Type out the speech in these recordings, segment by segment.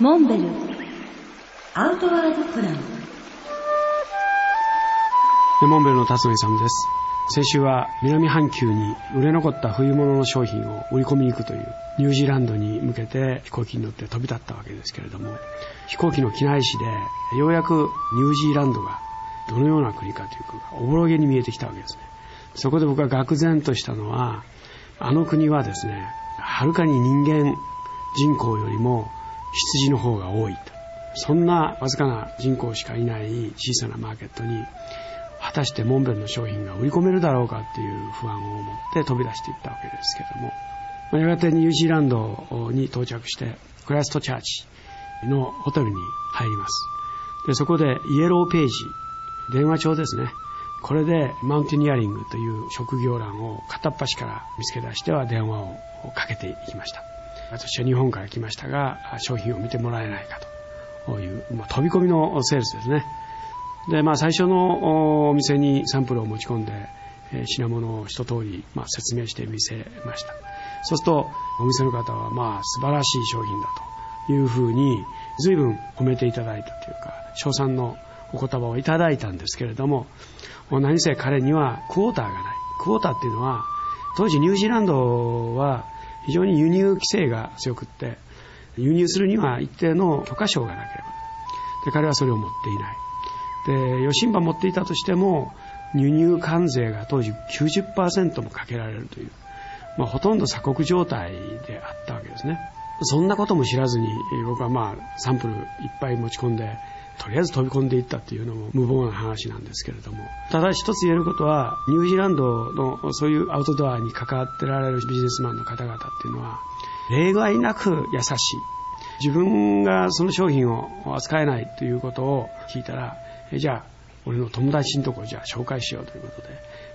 モンベル。アウトワードプラン。モンベルの辰野勇です。先週は南半球に売れ残った冬物の商品を売り込みに行くというニュージーランドに向けて飛行機に乗って飛び立ったわけですけれども飛行機の機内紙でようやくニュージーランドがどのような国かというかおぼろげに見えてきたわけですね。そこで僕は愕然としたのはあの国はですねはるかに人間人口よりも羊の方が多いと。そんなわずかな人口しかいない小さなマーケットに果たしてモンベルの商品が売り込めるだろうかっていう不安を持って飛び出していったわけですけどもやがてニュージーランドに到着してクライストチャーチのホテルに入ります。でそこでイエローページ電話帳ですね。これでマウンテニアリングという職業欄を片っ端から見つけ出しては電話をかけていきました。私は日本から来ましたが商品を見てもらえないかと。いう、まあ、飛び込みのセールスですね。で、まあ、最初のお店にサンプルを持ち込んで、え品物を一通り、まあ、説明してみせました。そうするとお店の方はまあ素晴らしい商品だというふうに随分褒めていただいたというか称賛のお言葉をいただいたんですけれども何せ彼にはクォーターがない。クォーターっていうのは当時ニュージーランドは非常に輸入規制が強くって輸入するには一定の許可証がなければ。で彼はそれを持っていない。で余震波持っていたとしても輸入関税が当時90%もかけられるという、まあ、ほとんど鎖国状態であったわけですね。そんなことも知らずに僕はまあサンプルいっぱい持ち込んでとりあえず飛び込んでいったっていうのも無謀な話なんですけれども。ただ一つ言えることはニュージーランドのそういうアウトドアに関わってられるビジネスマンの方々っていうのは例外なく優しい。自分がその商品を扱えないということを聞いたらえじゃあ俺の友達のところじゃあ紹介しようということで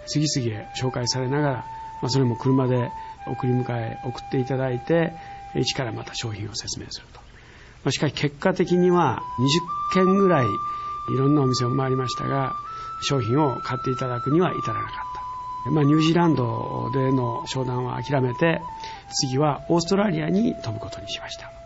次々紹介されながら、まあ、それも車で送り迎え送っていただいて一からまた商品を説明すると、しかし結果的には20件ぐらいいろんなお店を回りましたが商品を買っていただくには至らなかった、まあ、ニュージーランドでの商談は諦めて次はオーストラリアに飛ぶことにしました。